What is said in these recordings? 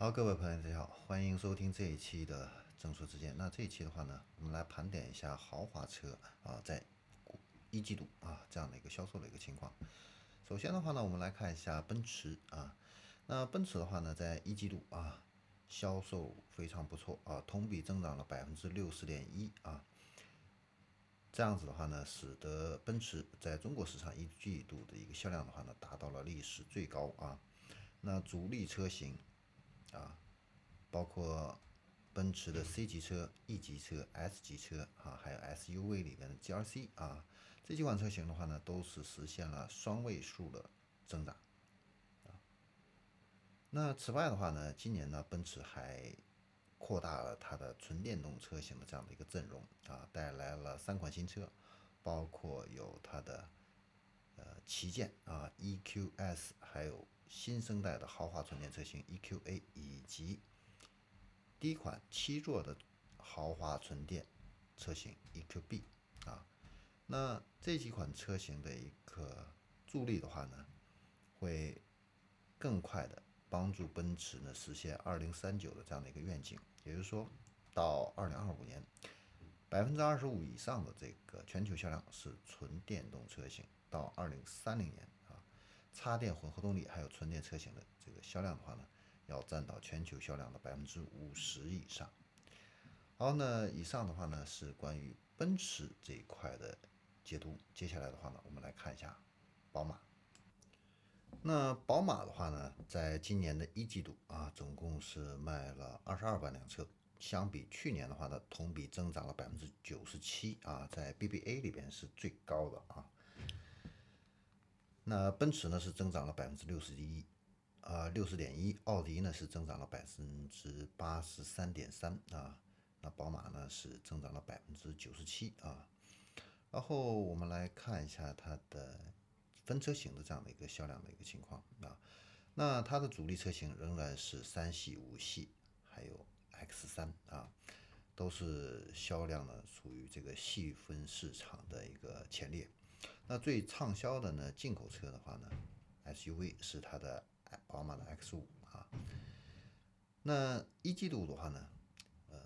好，各位朋友，大家好，欢迎收听这一期的正说之间。那这一期的话呢，我们来盘点一下豪华车啊，在一季度啊这样的一个销售的一个情况。首先的话呢，我们来看一下奔驰啊，那奔驰的话呢，在一季度啊销售非常不错啊，同比增长了百分之六十点一啊。这样子的话呢，使得奔驰在中国市场一季度的一个销量的话呢，达到了历史最高啊。那主力车型啊，包括奔驰的 C 级车、E 级车、S 级车啊，还有 SUV 里面的 GLC 啊，这几款车型的话呢，都是实现了双位数的增长。那此外的话呢，今年呢，奔驰还扩大了它的纯电动车型的这样的一个阵容啊，带来了三款新车，包括有它的呃旗舰啊 EQS，还有新生代的豪华纯电车型 EQA，以及第一款七座的豪华纯电车型 EQB 啊，那这几款车型的一个助力的话呢，会更快的帮助奔驰呢实现二零三九的这样的一个愿景。也就是说，到二零二五年，百分之二十五以上的这个全球销量是纯电动车型；到二零三零年，插电混合动力还有纯电车型的这个销量的话呢，要占到全球销量的百分之五十以上。好，那以上的话呢是关于奔驰这一块的解读。接下来的话呢，我们来看一下宝马。那宝马的话呢，在今年的一季度啊，总共是卖了二十二万辆车，相比去年的话呢，同比增长了百分之九十七啊，在 BBA 里边是最高的啊。那奔驰呢是增长了百分之六十一啊，六十点一，奥迪呢是增长了百分之八十三点三啊，那宝马呢是增长了百分之九十七啊。然后我们来看一下它的。分车型的这样的一个销量的一个情况啊，那它的主力车型仍然是三系、五系，还有 X 三啊，都是销量呢属于这个细分市场的一个前列。那最畅销的呢进口车的话呢，SUV 是它的宝马的 X 五啊。那一季度的话呢，呃，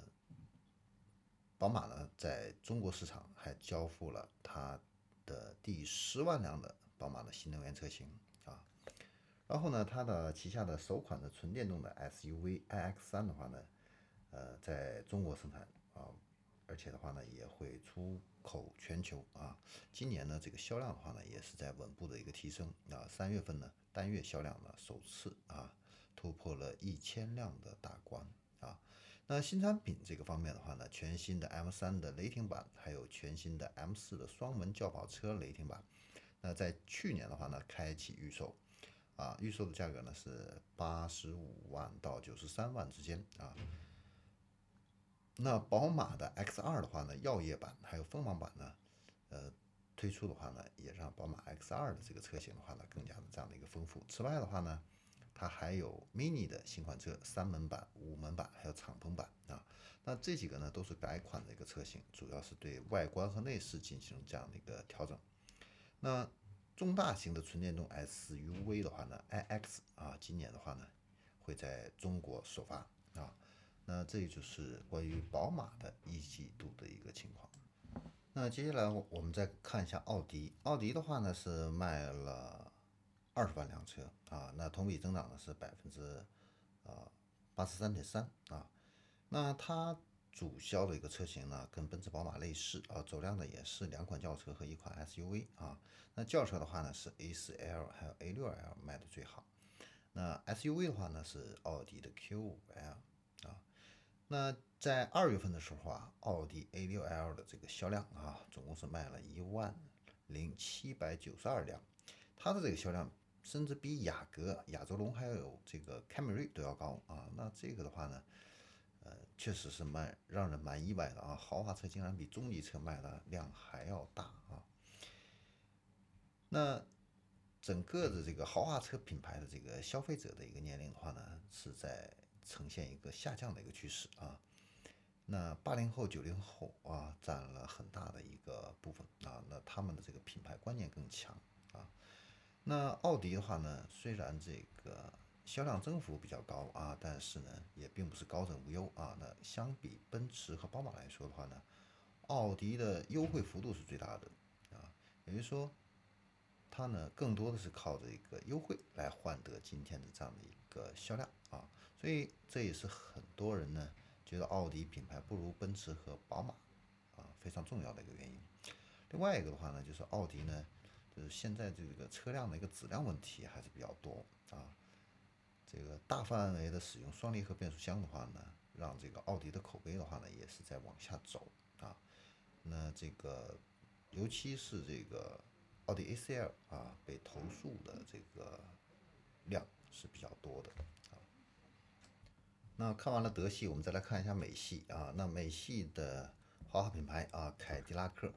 宝马呢在中国市场还交付了它的第十万辆的。宝马的新能源车型啊，然后呢，它的旗下的首款的纯电动的 SUV iX3 的话呢，呃，在中国生产，而且的话呢，也会出口全球啊。今年呢，这个销量的话呢，也是在稳步的一个提升啊。三月份呢，单月销量呢，首次啊突破了一千辆的大关啊。那新产品这个方面的话呢，全新的 M3 的雷霆版，还有全新的 M4 的双门轿跑车雷霆版。那在去年的话呢，开启预售，啊，预售的价格呢是八十五万到九十三万之间啊。那宝马的 X2 的话呢，耀夜版还有锋芒版呢，呃，推出的话呢，也让宝马 X2 的这个车型的话呢，更加的这样的一个丰富。此外的话呢，它还有 Mini 的新款车，三门版、五门版还有敞篷版啊。那这几个呢，都是改款的一个车型，主要是对外观和内饰进行这样的一个调整。那中大型的纯电动 SUV 的话呢，iX 啊，今年的话呢，会在中国首发。那这就是关于宝马的一季度的一个情况。那接下来我们再看一下奥迪，奥迪的话呢是卖了二十万辆车啊，那同比增长呢是百分之啊八十三点三啊。那它主销的一个车型呢，跟奔驰、宝马类似啊，走量的也是两款轿车和一款 SUV 啊。那轿车的话呢，是 A4L 还有 A6L 卖的最好。那 SUV 的话呢，是奥迪的 Q5L。那在二月份的时候啊，奥迪 A6L 的这个销量啊，总共是卖了一万零七百九十二辆，它的这个销量甚至比雅阁、亚洲龙还有这个凯美瑞都要高啊。那这个的话呢？呃，确实是蛮让人蛮意外的啊！豪华车竟然比中级车卖的量还要大啊！那整个的这个豪华车品牌的这个消费者的一个年龄的话呢，是在呈现一个下降的一个趋势啊。那八零后、九零后啊，占了很大的一个部分啊。那他们的这个品牌观念更强啊。那奥迪的话呢，虽然这个销量增幅比较高啊，但是呢，也并不是高枕无忧啊。那相比奔驰和宝马来说的话呢，奥迪的优惠幅度是最大的啊，也就是说，它呢更多的是靠着一个优惠来换得今天的这样的一个销量啊，所以这也是很多人呢觉得奥迪品牌不如奔驰和宝马啊非常重要的一个原因。另外一个的话呢，就是奥迪呢，就是现在这个车辆的一个质量问题还是比较多啊。这个大范围的使用双离合变速箱的话呢，让这个奥迪的口碑的话呢，也是在往下走啊。那这个，尤其是这个奥迪 A4L 啊，被投诉的这个量是比较多的啊。那看完了德系，我们再来看一下美系啊。那美系的豪华品牌啊，凯迪拉克。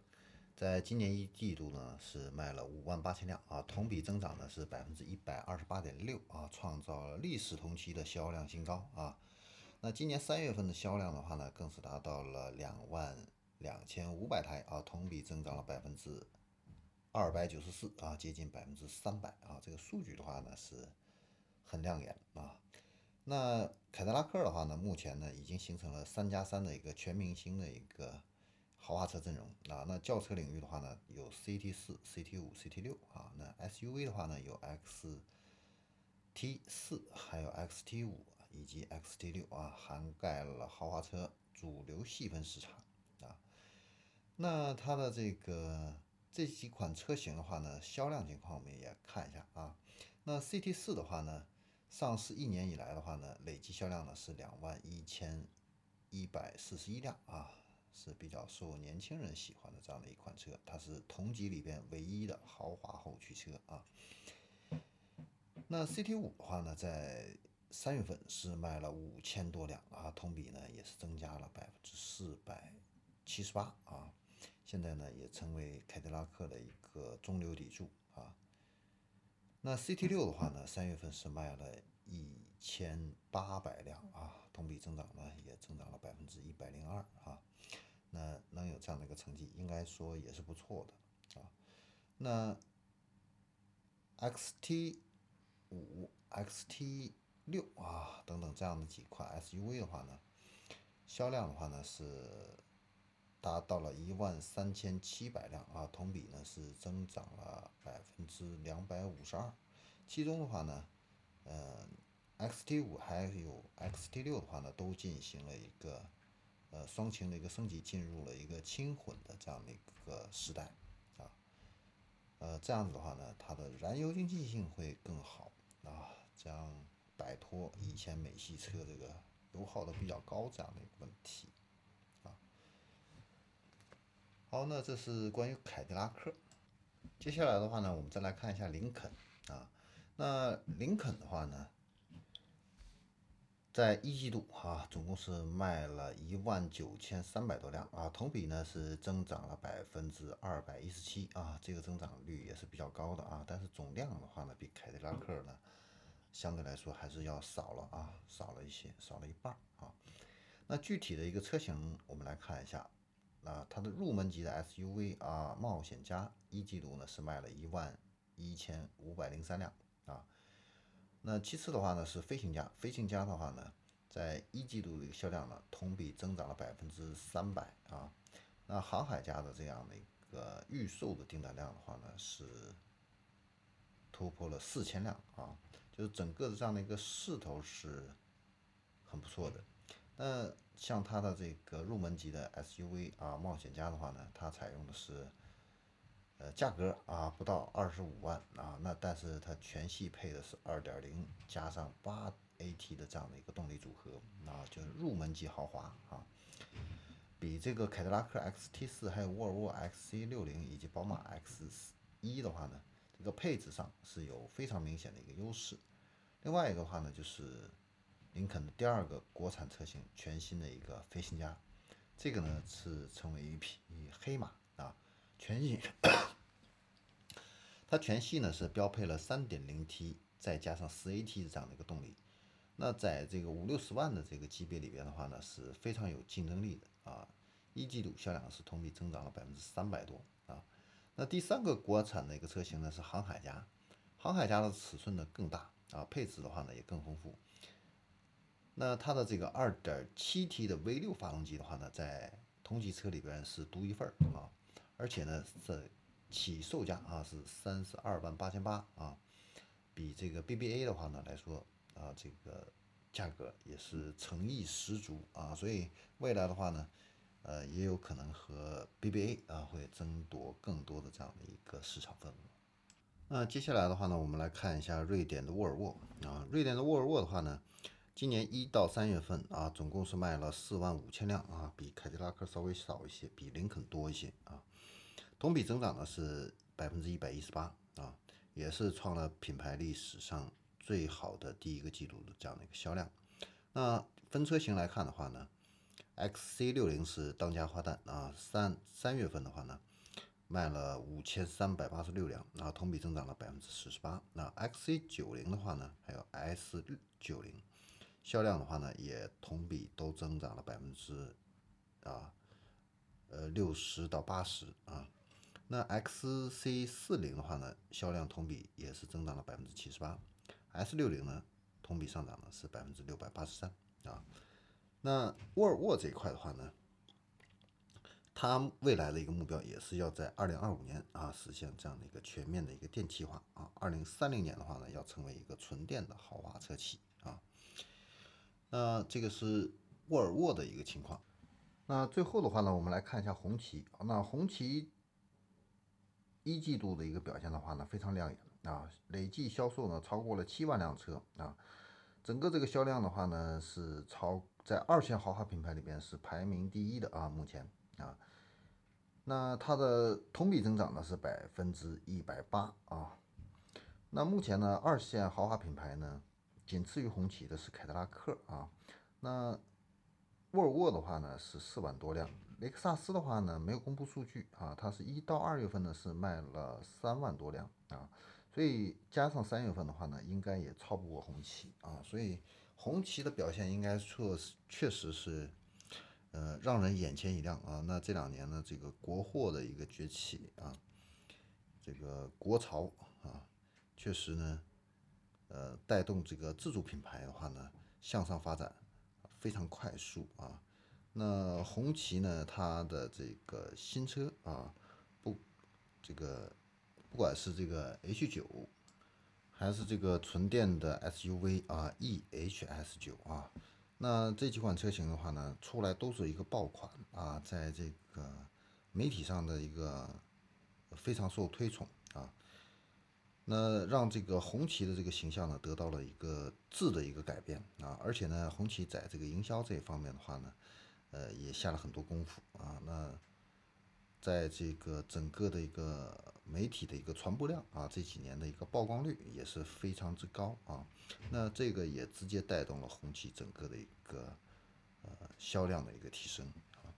在今年一季度呢，是卖了五万八千辆啊，同比增长呢是百分之一百二十八点六啊，创造了历史同期的销量新高啊。那今年三月份的销量的话呢，更是达到了两万两千五百台啊，同比增长了百分之二百九十四啊，接近百分之三百啊。这个数据的话呢，是很亮眼啊。那凯迪拉克的话呢，目前呢已经形成了三加三的一个全明星的一个。豪华车阵容啊，那轿车领域的话呢，有 CT 四、CT 五、CT 六啊，那 SUV 的话呢，有 XT 四，还有 XT 五以及 XT 六啊，涵盖了豪华车主流细分市场啊。那它的这个这几款车型的话呢，销量情况我们也看一下啊。那 CT 四的话呢，上市一年以来的话呢，累计销量呢是两万一千一百四十一辆啊。是比较受年轻人喜欢的这样的一款车，它是同级里边唯一的豪华后驱车啊。那 CT 五的话呢，在三月份是卖了五千多辆啊，同比呢也是增加了百分之四百七十八啊。现在呢也成为凯迪拉克的一个中流砥柱啊。那 CT 六的话呢，三月份是卖了一千八百辆啊，同比增长呢也增长了百分之一百零二啊。那能有这样的一个成绩，应该说也是不错的啊。那 XT 五、XT 六啊等等这样的几款 SUV 的话呢，销量的话呢是达到了一万三千七百辆啊，同比呢是增长了百分之两百五十二。其中的话呢，呃，XT 五还有 XT 六的话呢，都进行了一个。呃，双擎的一个升级，进入了一个轻混的这样的一个时代啊，呃，这样子的话呢，它的燃油经济性会更好啊，这样摆脱以前美系车这个油耗的比较高这样的一个问题啊。好，那这是关于凯迪拉克。接下来的话呢，我们再来看一下林肯啊，那林肯的话呢？在一季度啊，总共是卖了一万九千三百多辆啊，同比呢是增长了百分之二百一十七啊，这个增长率也是比较高的啊。但是总量的话呢，比凯迪拉克呢相对来说还是要少了啊，少了一些，少了一半啊。那具体的一个车型，我们来看一下啊，它的入门级的 SUV 啊，冒险家一季度呢是卖了一万一千五百零三辆啊。那其次的话呢是飞行家，飞行家的话呢，在一季度的一个销量呢，同比增长了百分之三百啊。那航海家的这样的一个预售的订单量的话呢，是突破了四千辆啊，就是整个的这样的一个势头是很不错的。那像它的这个入门级的 SUV 啊，冒险家的话呢，它采用的是。呃，价格啊不到二十五万啊，那但是它全系配的是二点零加上八 AT 的这样的一个动力组合啊，就是入门级豪华啊，比这个凯迪拉克 XT 四还有沃尔沃 XC 六零以及宝马 X 一的话呢，这个配置上是有非常明显的一个优势。另外一个话呢，就是林肯的第二个国产车型，全新的一个飞行家，这个呢是成为一匹黑马啊。全系，它全系呢是标配了 3.0T 再加上 4AT 这样的一个动力，那在这个五六十万的这个级别里边的话呢是非常有竞争力的啊，一季度销量是同比增长了百分之三百多啊。那第三个国产的一个车型呢是航海家，航海家的尺寸呢更大啊，配置的话呢也更丰富。那它的这个 2.7T 的 V6 发动机的话呢，在同级车里边是独一份啊，而且呢是起售价啊是三十二万八千八啊，比这个 BBA 的话呢来说啊，这个价格也是诚意十足啊，所以未来的话呢，呃也有可能和 BBA 啊会争夺更多的这样的一个市场份额。那接下来的话呢，我们来看一下瑞典的沃尔沃啊，瑞典的沃尔沃的话呢。今年一到三月份啊，总共是卖了四万五千辆啊，比凯迪拉克稍微少一些，比林肯多一些啊。同比增长呢是百分之一百一十八啊，也是创了品牌历史上最好的第一个季度的这样的一个销量。那分车型来看的话呢，XC 六零是当家花旦啊，三三月份的话呢，卖了五千三百八十六辆啊，同比增长了百分之四十八。那 XC 九零的话呢，还有 S 九零。销量的话呢，也同比都增长了百分之啊，呃六十到八十啊。那 XC 四零的话呢，销量同比也是增长了百分之七十八。S 六零呢，同比上涨呢是百分之六百八十三啊。那沃尔沃这一块的话呢，它未来的一个目标也是要在二零二五年啊实现这样的一个全面的一个电气化啊。二零三零年的话呢，要成为一个纯电的豪华车企啊。那这个是沃尔沃的一个情况。那最后的话呢，我们来看一下红旗。那红旗一季度的一个表现的话呢，非常亮眼啊，累计销售呢超过了七万辆车啊。整个这个销量的话呢，是超在二线豪华品牌里边是排名第一的啊，目前啊。那它的同比增长呢是百分之一百八啊。那目前呢，二线豪华品牌呢。仅次于红旗的是凯迪拉克啊，那沃尔沃的话呢是四万多辆，雷克萨斯的话呢没有公布数据啊，它是一到二月份呢是卖了三万多辆啊，所以加上三月份的话呢，应该也超不过红旗啊，所以红旗的表现应该说确实是呃让人眼前一亮啊。那这两年呢，这个国货的一个崛起啊，这个国潮啊，确实呢。呃，带动这个自主品牌的话呢，向上发展非常快速啊。那红旗呢，它的这个新车啊，不，这个不管是这个 H 九，还是这个纯电的 SUV 啊，EHS 九啊，那这几款车型的话呢，出来都是一个爆款啊，在这个媒体上的一个非常受推崇啊。那让这个红旗的这个形象呢，得到了一个质的一个改变啊，而且呢，红旗在这个营销这一方面的话呢，呃，也下了很多功夫啊。那在这个整个的一个媒体的一个传播量啊，这几年的一个曝光率也是非常之高啊。那这个也直接带动了红旗整个的一个呃销量的一个提升啊。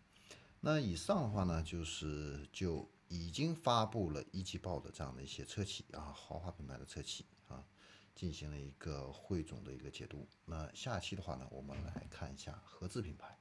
那以上的话呢，就是就。已经发布了一季报的这样的一些车企啊，豪华品牌的车企啊，进行了一个汇总的一个解读。那下期的话呢，我们来看一下合资品牌。